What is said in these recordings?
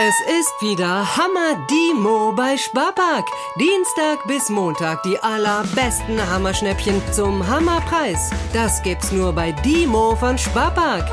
Es ist wieder Hammer Dimo bei Sparpark. Dienstag bis Montag die allerbesten Hammerschnäppchen zum Hammerpreis. Das gibt's nur bei Dimo von Sparpark.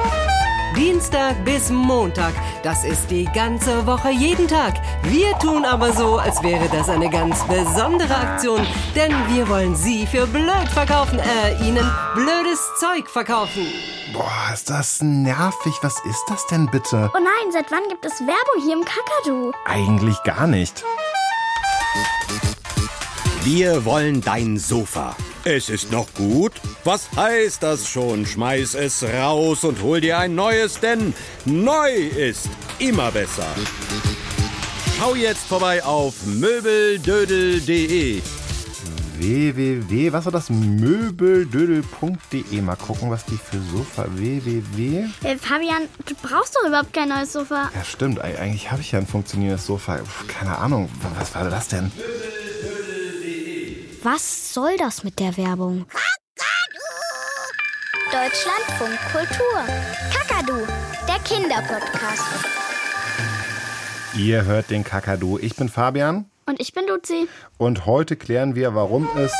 Dienstag bis Montag. Das ist die ganze Woche jeden Tag. Wir tun aber so, als wäre das eine ganz besondere Aktion, denn wir wollen Sie für blöd verkaufen, äh, Ihnen blödes Zeug verkaufen. Boah, ist das nervig. Was ist das denn bitte? Oh nein, seit wann gibt es Werbung hier im Kakadu? Eigentlich gar nicht. Wir wollen dein Sofa. Es ist noch gut. Was heißt das schon? Schmeiß es raus und hol dir ein neues, denn neu ist immer besser. Schau jetzt vorbei auf möbeldödel.de. www, was war das? Möbeldödel.de. Mal gucken, was die für Sofa. www. Äh, Fabian, du brauchst doch überhaupt kein neues Sofa. Ja, stimmt. Eig- Eigentlich habe ich ja ein funktionierendes Sofa. Keine Ahnung. Was war das denn? Was soll das mit der Werbung? Deutschlandfunk Kultur. Kakadu, der Kinderpodcast. Ihr hört den Kakadu. Ich bin Fabian. Und ich bin Luzi. Und heute klären wir, warum es.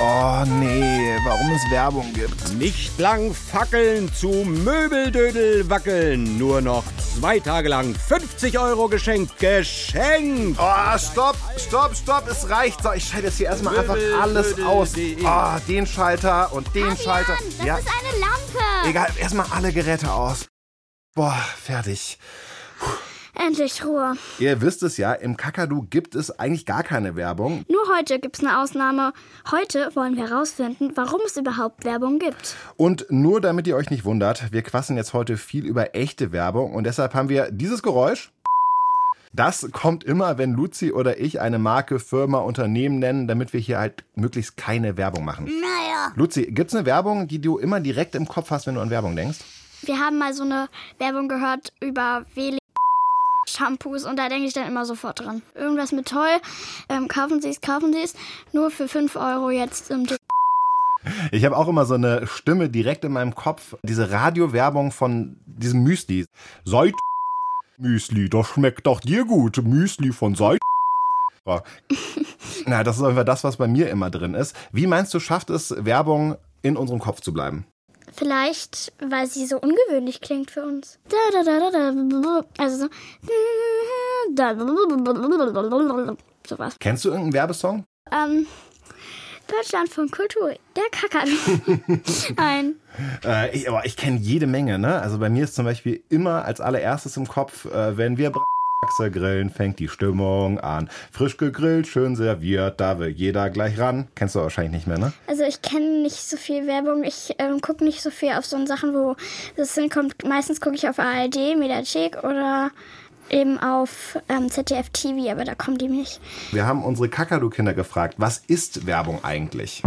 Oh nee, warum es Werbung gibt. Nicht lang fackeln zu Möbeldödel wackeln. Nur noch zwei Tage lang 50 Euro geschenkt. Geschenkt! Oh, stopp, stopp, stopp, es reicht. So, ich schalte jetzt hier erstmal einfach alles aus. Oh, den Schalter und den Schalter. das Ja, ist eine Lampe. egal, erstmal alle Geräte aus. Boah, fertig. Endlich Ruhe. Ihr wisst es ja, im Kakadu gibt es eigentlich gar keine Werbung. Nur heute gibt's eine Ausnahme. Heute wollen wir herausfinden, warum es überhaupt Werbung gibt. Und nur damit ihr euch nicht wundert, wir quassen jetzt heute viel über echte Werbung und deshalb haben wir dieses Geräusch. Das kommt immer, wenn Luzi oder ich eine Marke, Firma, Unternehmen nennen, damit wir hier halt möglichst keine Werbung machen. Naja. Luzi, gibt's eine Werbung, die du immer direkt im Kopf hast, wenn du an Werbung denkst? Wir haben mal so eine Werbung gehört über Shampoos und da denke ich dann immer sofort dran. Irgendwas mit toll. Ähm, kaufen Sie es, kaufen Sie es. Nur für 5 Euro jetzt im Tipp. Ich habe auch immer so eine Stimme direkt in meinem Kopf, diese Radiowerbung von diesem Müsli. Seid Müsli, das schmeckt doch dir gut. Müsli von Seid. Na, das ist Fall das, was bei mir immer drin ist. Wie meinst du, schafft es Werbung in unserem Kopf zu bleiben? Vielleicht, weil sie so ungewöhnlich klingt für uns. Also so. Sowas. Kennst du irgendeinen Werbesong? Ähm, Deutschland von Kultur. Der Kacker. Ein. Äh, ich, aber ich kenne jede Menge, ne? Also bei mir ist zum Beispiel immer als allererstes im Kopf, äh, wenn wir Braxe grillen, fängt die Stimmung an. Frisch gegrillt, schön serviert, da will jeder gleich ran. Kennst du wahrscheinlich nicht mehr, ne? Also ich kenne nicht so viel Werbung. Ich ähm, gucke nicht so viel auf so Sachen, wo das hinkommt. Meistens gucke ich auf ARD, Mediathek oder eben auf ähm, ZDF TV, aber da kommen die nicht. Wir haben unsere Kakadu-Kinder gefragt, was ist Werbung eigentlich?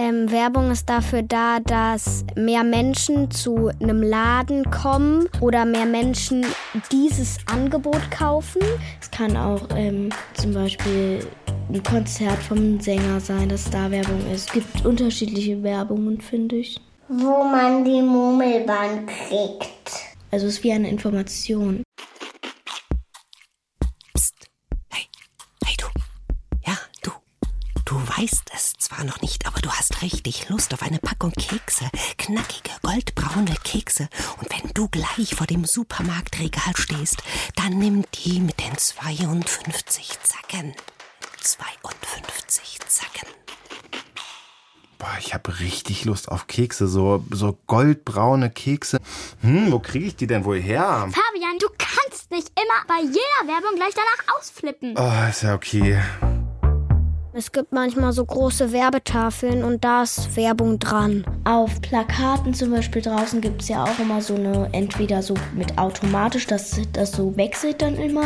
Ähm, Werbung ist dafür da, dass mehr Menschen zu einem Laden kommen oder mehr Menschen dieses Angebot kaufen. Es kann auch ähm, zum Beispiel ein Konzert vom Sänger sein, dass da Werbung ist. Es gibt unterschiedliche Werbungen, finde ich. wo man die Murmelbahn kriegt. Also es ist wie eine Information. Zwar noch nicht, aber du hast richtig Lust auf eine Packung Kekse. Knackige, goldbraune Kekse. Und wenn du gleich vor dem Supermarktregal stehst, dann nimm die mit den 52 Zacken. 52 Zacken. Boah, ich habe richtig Lust auf Kekse, so, so goldbraune Kekse. Hm, wo kriege ich die denn wohl her? Fabian, du kannst nicht immer bei jeder Werbung gleich danach ausflippen. Oh, ist ja okay. Es gibt manchmal so große Werbetafeln und da ist Werbung dran. Auf Plakaten zum Beispiel draußen gibt es ja auch immer so eine, entweder so mit automatisch, dass das so wechselt dann immer.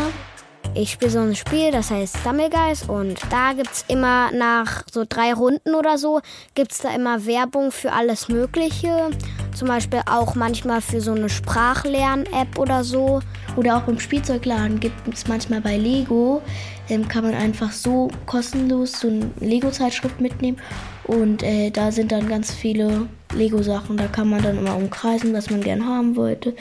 Ich spiele so ein Spiel, das heißt Stummelgeist und da gibt's immer nach so drei Runden oder so, gibt's da immer Werbung für alles Mögliche. Zum Beispiel auch manchmal für so eine Sprachlern-App oder so. Oder auch beim Spielzeugladen gibt es manchmal bei Lego, ähm, kann man einfach so kostenlos so eine Lego-Zeitschrift mitnehmen. Und äh, da sind dann ganz viele Lego-Sachen. Da kann man dann immer umkreisen, was man gern haben wollte.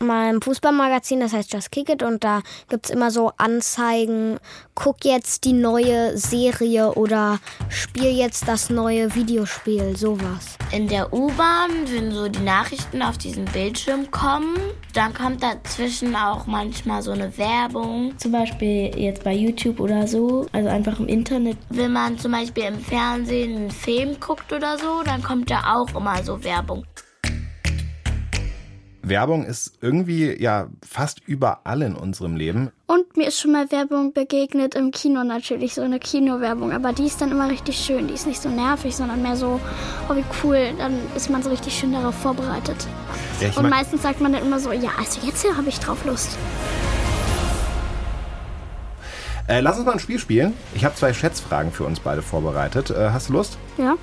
Meinem Fußballmagazin, das heißt Just Kick It, und da gibt es immer so Anzeigen, guck jetzt die neue Serie oder spiel jetzt das neue Videospiel, sowas. In der U-Bahn, wenn so die Nachrichten auf diesen Bildschirm kommen, dann kommt dazwischen auch manchmal so eine Werbung. Zum Beispiel jetzt bei YouTube oder so, also einfach im Internet. Wenn man zum Beispiel im Fernsehen einen Film guckt oder so, dann kommt da auch immer so Werbung. Werbung ist irgendwie ja fast überall in unserem Leben. Und mir ist schon mal Werbung begegnet im Kino natürlich, so eine Kinowerbung. Aber die ist dann immer richtig schön. Die ist nicht so nervig, sondern mehr so, oh wie cool. Dann ist man so richtig schön darauf vorbereitet. Ja, Und meistens sagt man dann immer so, ja, also jetzt hier habe ich drauf Lust. Äh, lass uns mal ein Spiel spielen. Ich habe zwei Schätzfragen für uns beide vorbereitet. Äh, hast du Lust? Ja?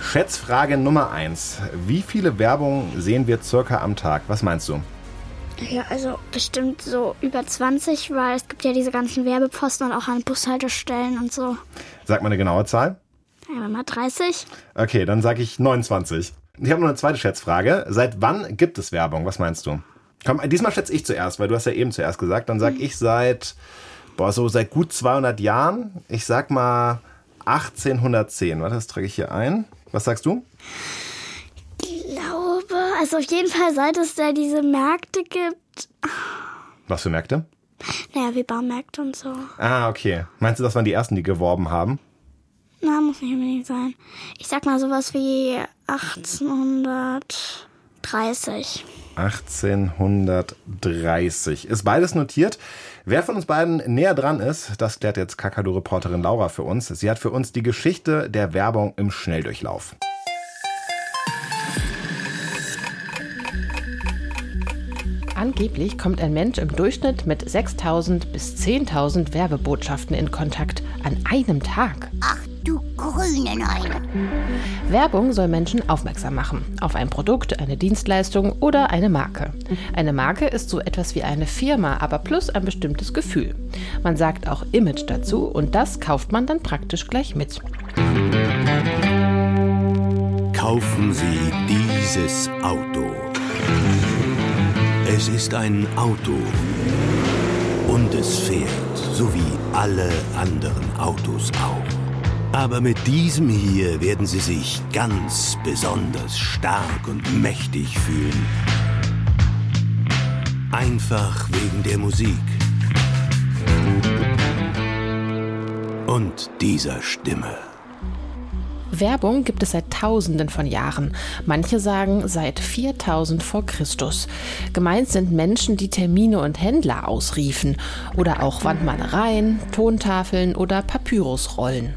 Schätzfrage Nummer eins. Wie viele Werbungen sehen wir circa am Tag? Was meinst du? Ja, also bestimmt so über 20, weil es gibt ja diese ganzen Werbepfosten und auch an Bushaltestellen und so. Sag mal eine genaue Zahl. Ja, mal 30. Okay, dann sage ich 29. Ich habe noch eine zweite Schätzfrage. Seit wann gibt es Werbung? Was meinst du? Komm, diesmal schätze ich zuerst, weil du hast ja eben zuerst gesagt. Dann sag ich seit, boah, so seit gut 200 Jahren. Ich sag mal 1810. Warte, das trage ich hier ein. Was sagst du? glaube, also auf jeden Fall, seit es da diese Märkte gibt. Was für Märkte? Naja, wie Baumärkte und so. Ah, okay. Meinst du, das waren die ersten, die geworben haben? Na, muss nicht unbedingt sein. Ich sag mal sowas wie 1830. 1830. Ist beides notiert. Wer von uns beiden näher dran ist, das klärt jetzt Kakadu-Reporterin Laura für uns. Sie hat für uns die Geschichte der Werbung im Schnelldurchlauf. Angeblich kommt ein Mensch im Durchschnitt mit 6.000 bis 10.000 Werbebotschaften in Kontakt an einem Tag. Ach du grüne Neune. Werbung soll Menschen aufmerksam machen auf ein Produkt, eine Dienstleistung oder eine Marke. Eine Marke ist so etwas wie eine Firma, aber plus ein bestimmtes Gefühl. Man sagt auch Image dazu und das kauft man dann praktisch gleich mit. Kaufen Sie dieses Auto. Es ist ein Auto. Und es fährt, so wie alle anderen Autos auch. Aber mit diesem hier werden Sie sich ganz besonders stark und mächtig fühlen. Einfach wegen der Musik. Und dieser Stimme. Werbung gibt es seit Tausenden von Jahren. Manche sagen seit 4000 vor Christus. Gemeint sind Menschen, die Termine und Händler ausriefen oder auch Wandmalereien, Tontafeln oder Papyrusrollen.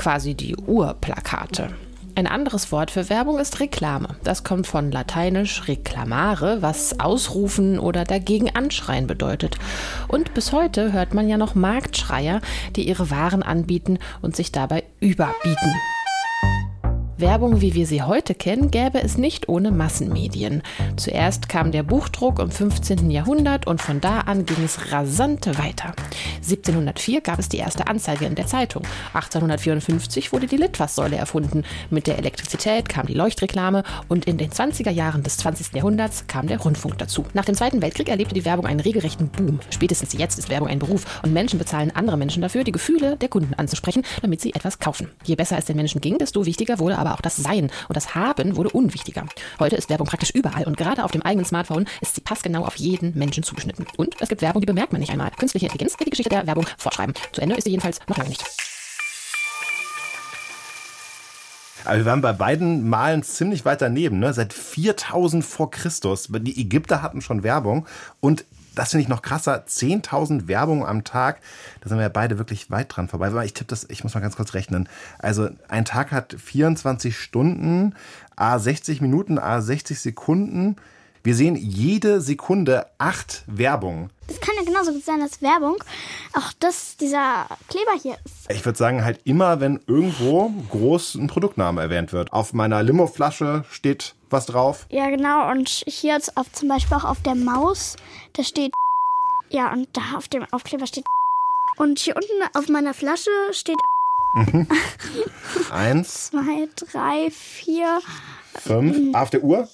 Quasi die Urplakate. Ein anderes Wort für Werbung ist Reklame. Das kommt von lateinisch reclamare, was ausrufen oder dagegen anschreien bedeutet. Und bis heute hört man ja noch Marktschreier, die ihre Waren anbieten und sich dabei überbieten. Werbung, wie wir sie heute kennen, gäbe es nicht ohne Massenmedien. Zuerst kam der Buchdruck im 15. Jahrhundert und von da an ging es rasant weiter. 1704 gab es die erste Anzeige in der Zeitung. 1854 wurde die Litfaßsäule erfunden. Mit der Elektrizität kam die Leuchtreklame und in den 20er Jahren des 20. Jahrhunderts kam der Rundfunk dazu. Nach dem Zweiten Weltkrieg erlebte die Werbung einen regelrechten Boom. Spätestens jetzt ist Werbung ein Beruf und Menschen bezahlen andere Menschen dafür, die Gefühle der Kunden anzusprechen, damit sie etwas kaufen. Je besser es den Menschen ging, desto wichtiger wurde aber auch das Sein und das Haben wurde unwichtiger. Heute ist Werbung praktisch überall und gerade auf dem eigenen Smartphone ist sie passgenau auf jeden Menschen zugeschnitten. Und es gibt Werbung, die bemerkt man nicht einmal. Künstliche Intelligenz wird die Geschichte der Werbung fortschreiben. Zu Ende ist sie jedenfalls noch lange nicht. Aber wir waren bei beiden Malen ziemlich weit daneben, ne? Seit 4000 vor Christus. Die Ägypter hatten schon Werbung und das finde ich noch krasser, 10.000 Werbungen am Tag. Da sind wir ja beide wirklich weit dran vorbei. Aber Ich tippe das, ich muss mal ganz kurz rechnen. Also ein Tag hat 24 Stunden, a 60 Minuten, a 60 Sekunden. Wir sehen jede Sekunde acht Werbungen. Das kann ja genauso gut sein als Werbung. Auch das, dieser Kleber hier ist. Ich würde sagen, halt immer, wenn irgendwo groß ein Produktname erwähnt wird. Auf meiner Limo-Flasche steht was drauf. Ja, genau. Und hier jetzt auf, zum Beispiel auch auf der Maus, da steht. Ja, und da auf dem Aufkleber steht. Und hier unten auf meiner Flasche steht Eins, zwei, drei, vier. fünf. Auf der Uhr.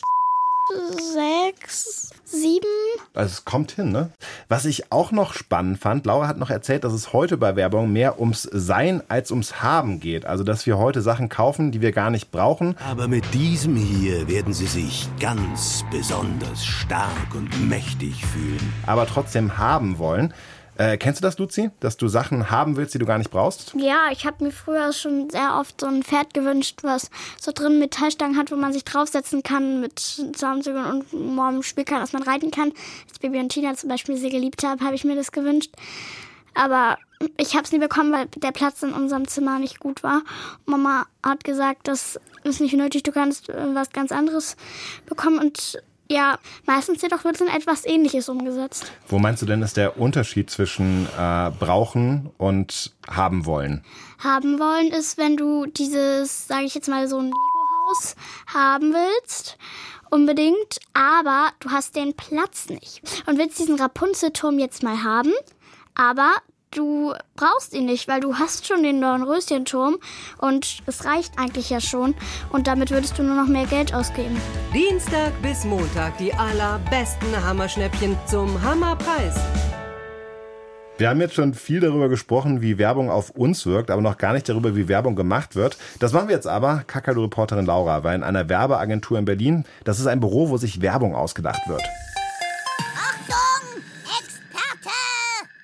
sechs, sieben. Also es kommt hin, ne? Was ich auch noch spannend fand, Laura hat noch erzählt, dass es heute bei Werbung mehr ums Sein als ums Haben geht. Also dass wir heute Sachen kaufen, die wir gar nicht brauchen. Aber mit diesem hier werden Sie sich ganz besonders stark und mächtig fühlen. Aber trotzdem haben wollen. Äh, kennst du das, Luzi? Dass du Sachen haben willst, die du gar nicht brauchst? Ja, ich habe mir früher schon sehr oft so ein Pferd gewünscht, was so drin Metallstangen hat, wo man sich draufsetzen kann mit Zaumzügen und morgen spielen kann, dass man reiten kann. Als Baby und Tina zum Beispiel sie geliebt habe, habe ich mir das gewünscht. Aber ich habe es nie bekommen, weil der Platz in unserem Zimmer nicht gut war. Mama hat gesagt, das ist nicht nötig, du kannst äh, was ganz anderes bekommen und ja, meistens jedoch wird dann etwas Ähnliches umgesetzt. Wo meinst du denn, ist der Unterschied zwischen äh, brauchen und haben wollen? Haben wollen ist, wenn du dieses, sage ich jetzt mal, so ein Lego-Haus haben willst, unbedingt, aber du hast den Platz nicht und willst diesen Rapunzelturm jetzt mal haben, aber du brauchst ihn nicht, weil du hast schon den Dornröschenturm und es reicht eigentlich ja schon und damit würdest du nur noch mehr Geld ausgeben. Dienstag bis Montag die allerbesten Hammerschnäppchen zum Hammerpreis. Wir haben jetzt schon viel darüber gesprochen, wie Werbung auf uns wirkt, aber noch gar nicht darüber, wie Werbung gemacht wird. Das machen wir jetzt aber, Kakadu-Reporterin Laura, weil in einer Werbeagentur in Berlin, das ist ein Büro, wo sich Werbung ausgedacht wird.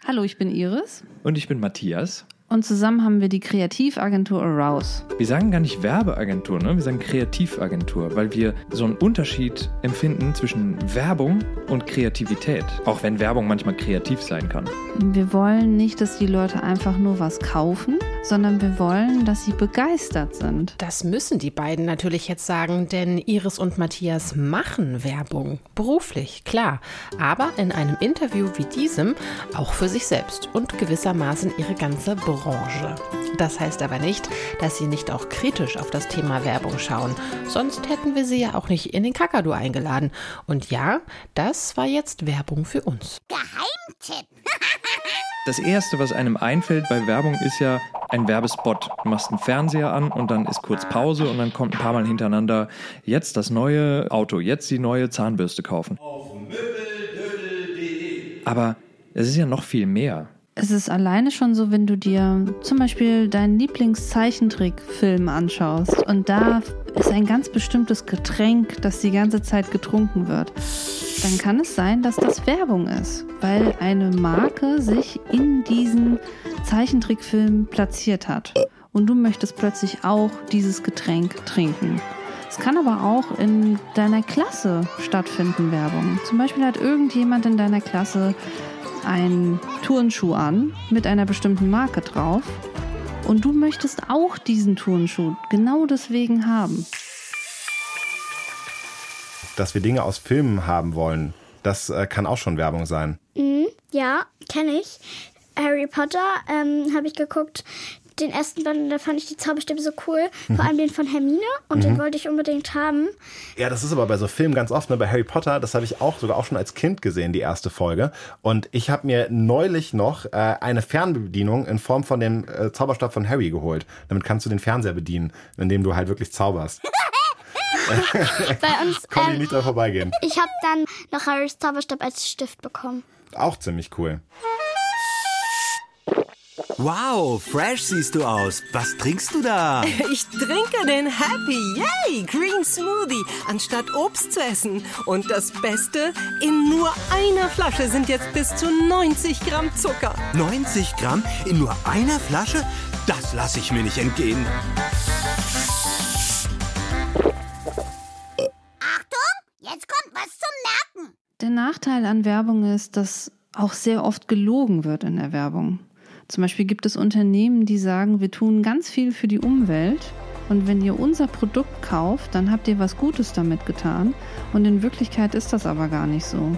Hallo, ich bin Iris. Und ich bin Matthias. Und zusammen haben wir die Kreativagentur Arouse. Wir sagen gar nicht Werbeagentur, ne? wir sagen Kreativagentur, weil wir so einen Unterschied empfinden zwischen Werbung und Kreativität. Auch wenn Werbung manchmal kreativ sein kann. Wir wollen nicht, dass die Leute einfach nur was kaufen, sondern wir wollen, dass sie begeistert sind. Das müssen die beiden natürlich jetzt sagen, denn Iris und Matthias machen Werbung. Beruflich, klar. Aber in einem Interview wie diesem auch für sich selbst und gewissermaßen ihre ganze Branche. Das heißt aber nicht, dass sie nicht auch kritisch auf das Thema Werbung schauen. Sonst hätten wir sie ja auch nicht in den Kakadu eingeladen. Und ja, das war jetzt Werbung für uns. Geheimtipp. Das Erste, was einem einfällt bei Werbung, ist ja ein Werbespot. Du machst einen Fernseher an und dann ist kurz Pause und dann kommt ein paar Mal hintereinander jetzt das neue Auto, jetzt die neue Zahnbürste kaufen. Aber es ist ja noch viel mehr. Es ist alleine schon so, wenn du dir zum Beispiel deinen Lieblingszeichentrickfilm anschaust und da ist ein ganz bestimmtes Getränk, das die ganze Zeit getrunken wird, dann kann es sein, dass das Werbung ist, weil eine Marke sich in diesen Zeichentrickfilm platziert hat. Und du möchtest plötzlich auch dieses Getränk trinken. Es kann aber auch in deiner Klasse stattfinden, Werbung. Zum Beispiel hat irgendjemand in deiner Klasse einen Turnschuh an mit einer bestimmten Marke drauf und du möchtest auch diesen Turnschuh genau deswegen haben. Dass wir Dinge aus Filmen haben wollen, das äh, kann auch schon Werbung sein. Mhm, ja, kenne ich. Harry Potter ähm, habe ich geguckt. Den ersten Band, da fand ich die Zauberstäbe so cool. Vor allem den von Hermine und den wollte ich unbedingt haben. Ja, das ist aber bei so Filmen ganz oft. Ne? Bei Harry Potter, das habe ich auch sogar auch schon als Kind gesehen, die erste Folge. Und ich habe mir neulich noch äh, eine Fernbedienung in Form von dem äh, Zauberstab von Harry geholt. Damit kannst du den Fernseher bedienen, indem du halt wirklich zauberst. Bei uns, Komm ich ähm, nicht dran vorbeigehen. ich habe dann noch Harrys Zauberstab als Stift bekommen. Auch ziemlich cool. Wow, fresh siehst du aus. Was trinkst du da? Ich trinke den Happy Yay Green Smoothie, anstatt Obst zu essen. Und das Beste, in nur einer Flasche sind jetzt bis zu 90 Gramm Zucker. 90 Gramm in nur einer Flasche? Das lasse ich mir nicht entgehen. Nachteil an Werbung ist, dass auch sehr oft gelogen wird in der Werbung. Zum Beispiel gibt es Unternehmen, die sagen, wir tun ganz viel für die Umwelt und wenn ihr unser Produkt kauft, dann habt ihr was Gutes damit getan und in Wirklichkeit ist das aber gar nicht so.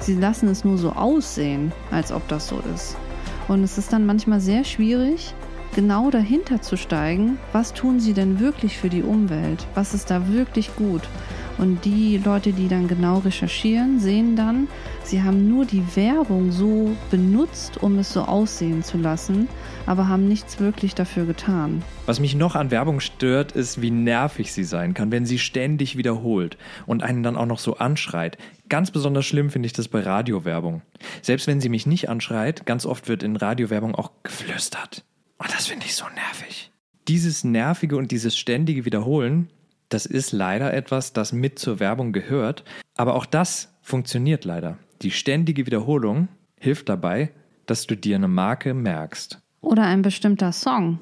Sie lassen es nur so aussehen, als ob das so ist. Und es ist dann manchmal sehr schwierig, genau dahinter zu steigen, was tun sie denn wirklich für die Umwelt, was ist da wirklich gut. Und die Leute, die dann genau recherchieren, sehen dann, sie haben nur die Werbung so benutzt, um es so aussehen zu lassen, aber haben nichts wirklich dafür getan. Was mich noch an Werbung stört, ist, wie nervig sie sein kann, wenn sie ständig wiederholt und einen dann auch noch so anschreit. Ganz besonders schlimm finde ich das bei Radiowerbung. Selbst wenn sie mich nicht anschreit, ganz oft wird in Radiowerbung auch geflüstert. Und das finde ich so nervig. Dieses nervige und dieses ständige Wiederholen, das ist leider etwas, das mit zur Werbung gehört. Aber auch das funktioniert leider. Die ständige Wiederholung hilft dabei, dass du dir eine Marke merkst. Oder ein bestimmter Song.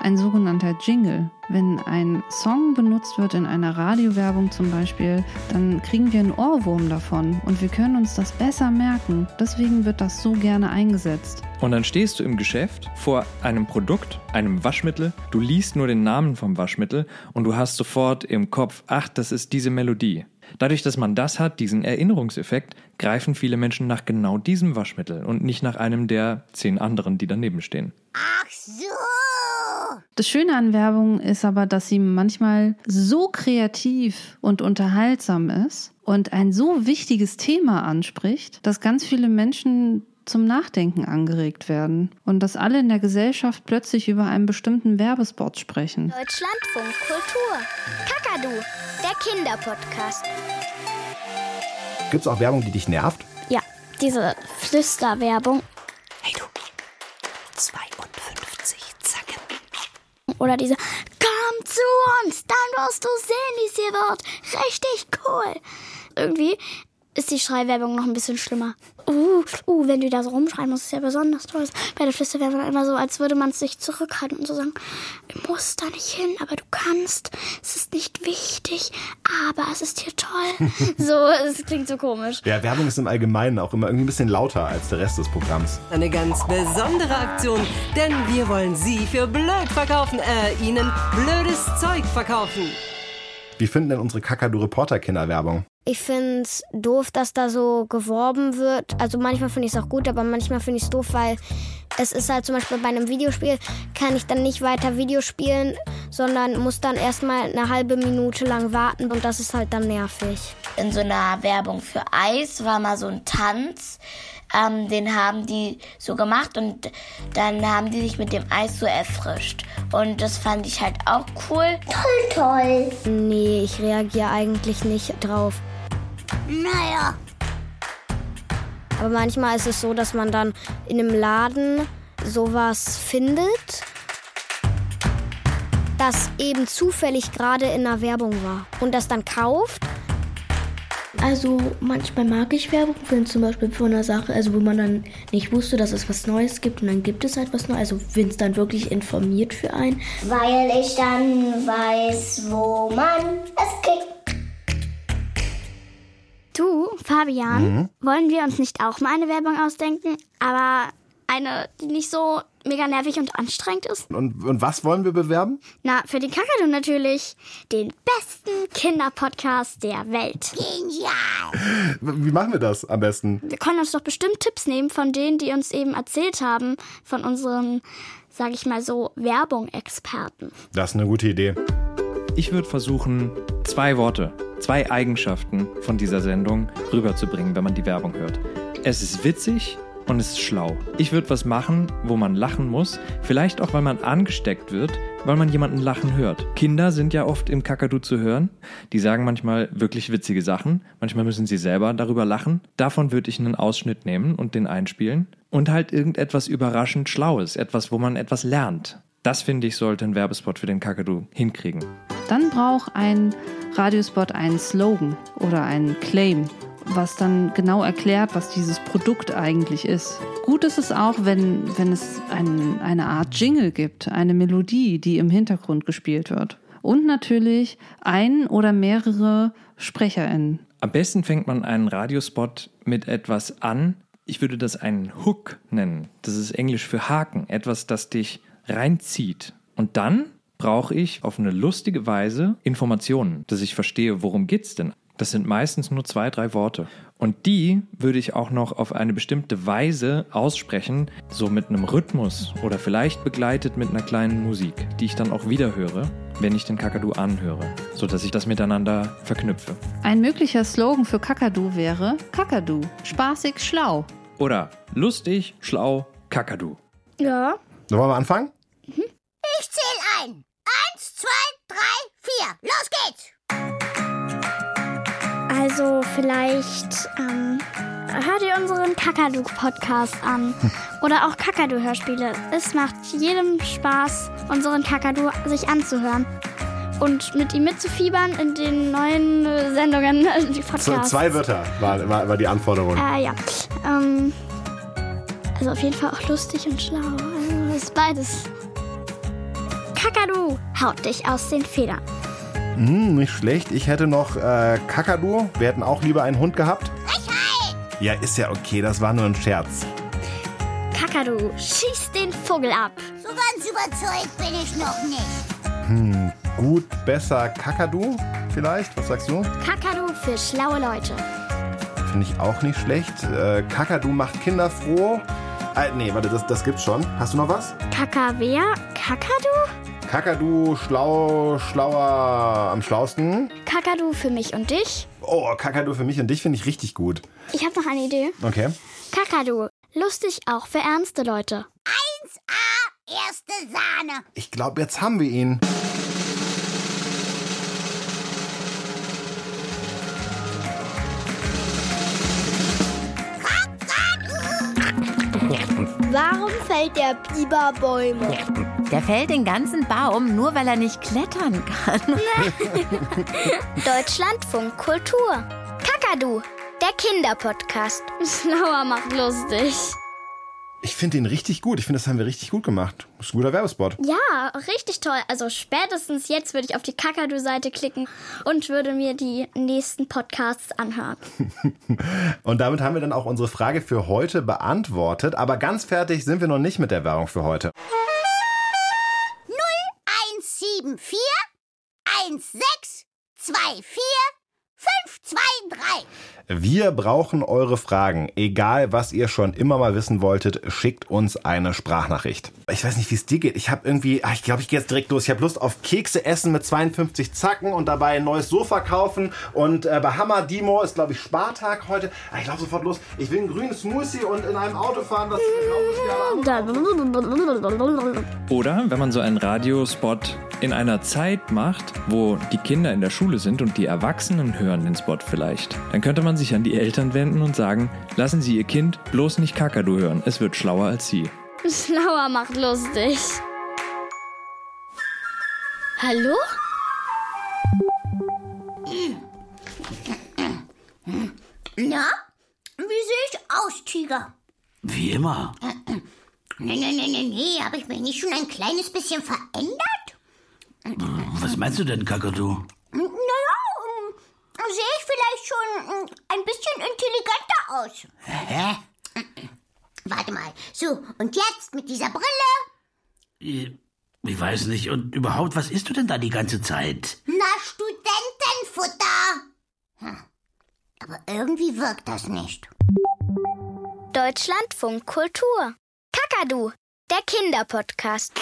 Ein sogenannter Jingle. Wenn ein Song benutzt wird in einer Radiowerbung zum Beispiel, dann kriegen wir einen Ohrwurm davon und wir können uns das besser merken. Deswegen wird das so gerne eingesetzt. Und dann stehst du im Geschäft vor einem Produkt, einem Waschmittel, du liest nur den Namen vom Waschmittel und du hast sofort im Kopf, ach, das ist diese Melodie. Dadurch, dass man das hat, diesen Erinnerungseffekt, greifen viele Menschen nach genau diesem Waschmittel und nicht nach einem der zehn anderen, die daneben stehen. Ach so. Das Schöne an Werbung ist aber, dass sie manchmal so kreativ und unterhaltsam ist und ein so wichtiges Thema anspricht, dass ganz viele Menschen zum Nachdenken angeregt werden und dass alle in der Gesellschaft plötzlich über einen bestimmten Werbespot sprechen. Deutschlandfunk Kultur. Kakadu, der Kinderpodcast. Gibt es auch Werbung, die dich nervt? Ja, diese Flüsterwerbung. Hey du, 52 Zacken. Oder diese Komm zu uns, dann wirst du sehen, wie es hier wird. Richtig cool. Irgendwie ist die Schreiwerbung noch ein bisschen schlimmer. Uh, uh, wenn du da so rumschreien musst, ist ja besonders toll. Bei der Flüsterwerbung immer so, als würde man sich zurückhalten und so sagen, du musst da nicht hin, aber du kannst. Es ist nicht wichtig, aber es ist hier toll. so, es klingt so komisch. Ja, Werbung ist im Allgemeinen auch immer irgendwie ein bisschen lauter als der Rest des Programms. Eine ganz besondere Aktion, denn wir wollen Sie für blöd verkaufen, äh, Ihnen blödes Zeug verkaufen. Wie finden denn unsere Kakadu-Reporter-Kinder Werbung? Ich finde es doof, dass da so geworben wird. Also manchmal finde ich es auch gut, aber manchmal finde ich es doof, weil es ist halt zum Beispiel bei einem Videospiel, kann ich dann nicht weiter Video spielen, sondern muss dann erstmal eine halbe Minute lang warten und das ist halt dann nervig. In so einer Werbung für Eis war mal so ein Tanz. Ähm, den haben die so gemacht und dann haben die sich mit dem Eis so erfrischt. Und das fand ich halt auch cool. Toll, toll. Nee, ich reagiere eigentlich nicht drauf. Naja, Aber manchmal ist es so, dass man dann in einem Laden sowas findet, das eben zufällig gerade in einer Werbung war und das dann kauft. Also manchmal mag ich Werbung, wenn zum Beispiel von einer Sache, also wo man dann nicht wusste, dass es was Neues gibt und dann gibt es halt was Neues. Also wenn es dann wirklich informiert für einen. weil ich dann weiß, wo man es kriegt. Du, Fabian, wollen wir uns nicht auch mal eine Werbung ausdenken? Aber eine, die nicht so mega nervig und anstrengend ist? Und, und was wollen wir bewerben? Na, für den Kakadu natürlich. Den besten Kinderpodcast der Welt. Genial. Wie machen wir das am besten? Wir können uns doch bestimmt Tipps nehmen von denen, die uns eben erzählt haben, von unseren, sag ich mal so, Werbung-Experten. Das ist eine gute Idee. Ich würde versuchen, zwei Worte, zwei Eigenschaften von dieser Sendung rüberzubringen, wenn man die Werbung hört. Es ist witzig und es ist schlau. Ich würde was machen, wo man lachen muss, vielleicht auch, weil man angesteckt wird, weil man jemanden lachen hört. Kinder sind ja oft im Kakadu zu hören. Die sagen manchmal wirklich witzige Sachen. Manchmal müssen sie selber darüber lachen. Davon würde ich einen Ausschnitt nehmen und den einspielen. Und halt irgendetwas überraschend Schlaues, etwas, wo man etwas lernt. Das finde ich, sollte ein Werbespot für den Kakadu hinkriegen. Dann braucht ein Radiospot einen Slogan oder einen Claim, was dann genau erklärt, was dieses Produkt eigentlich ist. Gut ist es auch, wenn, wenn es ein, eine Art Jingle gibt, eine Melodie, die im Hintergrund gespielt wird. Und natürlich ein oder mehrere SprecherInnen. Am besten fängt man einen Radiospot mit etwas an. Ich würde das einen Hook nennen. Das ist Englisch für Haken. Etwas, das dich reinzieht. Und dann brauche ich auf eine lustige Weise Informationen, dass ich verstehe, worum geht's denn. Das sind meistens nur zwei, drei Worte. Und die würde ich auch noch auf eine bestimmte Weise aussprechen, so mit einem Rhythmus oder vielleicht begleitet mit einer kleinen Musik, die ich dann auch wieder höre, wenn ich den Kakadu anhöre, sodass ich das miteinander verknüpfe. Ein möglicher Slogan für Kakadu wäre Kakadu, spaßig, schlau. Oder lustig, schlau, Kakadu. Ja. So, wollen wir anfangen? Also vielleicht ähm, hört ihr unseren Kakadu-Podcast an. Oder auch Kakadu-Hörspiele. Es macht jedem Spaß, unseren Kakadu sich anzuhören. Und mit ihm mitzufiebern in den neuen Sendungen, die Podcasts. zwei Wörter war, war, war die Anforderung. Äh, ja. Ähm, also auf jeden Fall auch lustig und schlau. Also ist beides. Kakadu haut dich aus den Federn. Hm, nicht schlecht. Ich hätte noch äh, Kakadu. Wir hätten auch lieber einen Hund gehabt. Ja, ist ja okay. Das war nur ein Scherz. Kakadu schießt den Vogel ab. So ganz überzeugt bin ich noch nicht. Hm, gut, besser Kakadu vielleicht? Was sagst du? Kakadu für schlaue Leute. Finde ich auch nicht schlecht. Äh, Kakadu macht Kinder froh. Äh, nee, warte, das, das gibt's schon. Hast du noch was? Kakavea? Kakadu? Kakadu, schlau, schlauer, am schlausten. Kakadu für mich und dich. Oh, Kakadu für mich und dich finde ich richtig gut. Ich habe noch eine Idee. Okay. Kakadu, lustig auch für ernste Leute. 1A, erste Sahne. Ich glaube, jetzt haben wir ihn. Warum fällt der Biber Bäume? Der fällt den ganzen Baum, nur weil er nicht klettern kann. Deutschlandfunk Kultur. Kakadu, der Kinderpodcast. Schlauer macht lustig. Ich finde ihn richtig gut. Ich finde, das haben wir richtig gut gemacht. Das ist ein guter Werbespot. Ja, richtig toll. Also spätestens jetzt würde ich auf die Kakadu-Seite klicken und würde mir die nächsten Podcasts anhören. Und damit haben wir dann auch unsere Frage für heute beantwortet. Aber ganz fertig sind wir noch nicht mit der Werbung für heute. 0174 16 24 523. Wir brauchen eure Fragen. Egal, was ihr schon immer mal wissen wolltet, schickt uns eine Sprachnachricht. Ich weiß nicht, wie es dir geht. Ich habe irgendwie, ach, ich glaube, ich gehe jetzt direkt los. Ich habe Lust auf Kekse essen mit 52 Zacken und dabei ein neues Sofa kaufen. Und äh, bei Hammer Dimo ist, glaube ich, Spartag heute. Ah, ich laufe sofort los. Ich will einen grünen Smoothie und in einem Auto fahren, das. Oder wenn man so einen Radiospot in einer Zeit macht, wo die Kinder in der Schule sind und die Erwachsenen hören den Spot vielleicht, dann könnte man sich an die Eltern wenden und sagen, lassen Sie Ihr Kind bloß nicht Kakadu hören, es wird schlauer als Sie. Schlauer macht lustig. Hallo? Na, wie sehe ich aus, Tiger? Wie immer. Nee, nee, nee, nee, nee. Habe ich mich nicht schon ein kleines bisschen verändert? Was meinst du denn, Kakadu? Sehe ich vielleicht schon ähm, ein bisschen intelligenter aus. Hä? Warte mal. So, und jetzt mit dieser Brille? Ich, ich weiß nicht. Und überhaupt, was isst du denn da die ganze Zeit? Na, Studentenfutter. Hm. Aber irgendwie wirkt das nicht. Deutschlandfunk Kultur. Kakadu, der Kinderpodcast.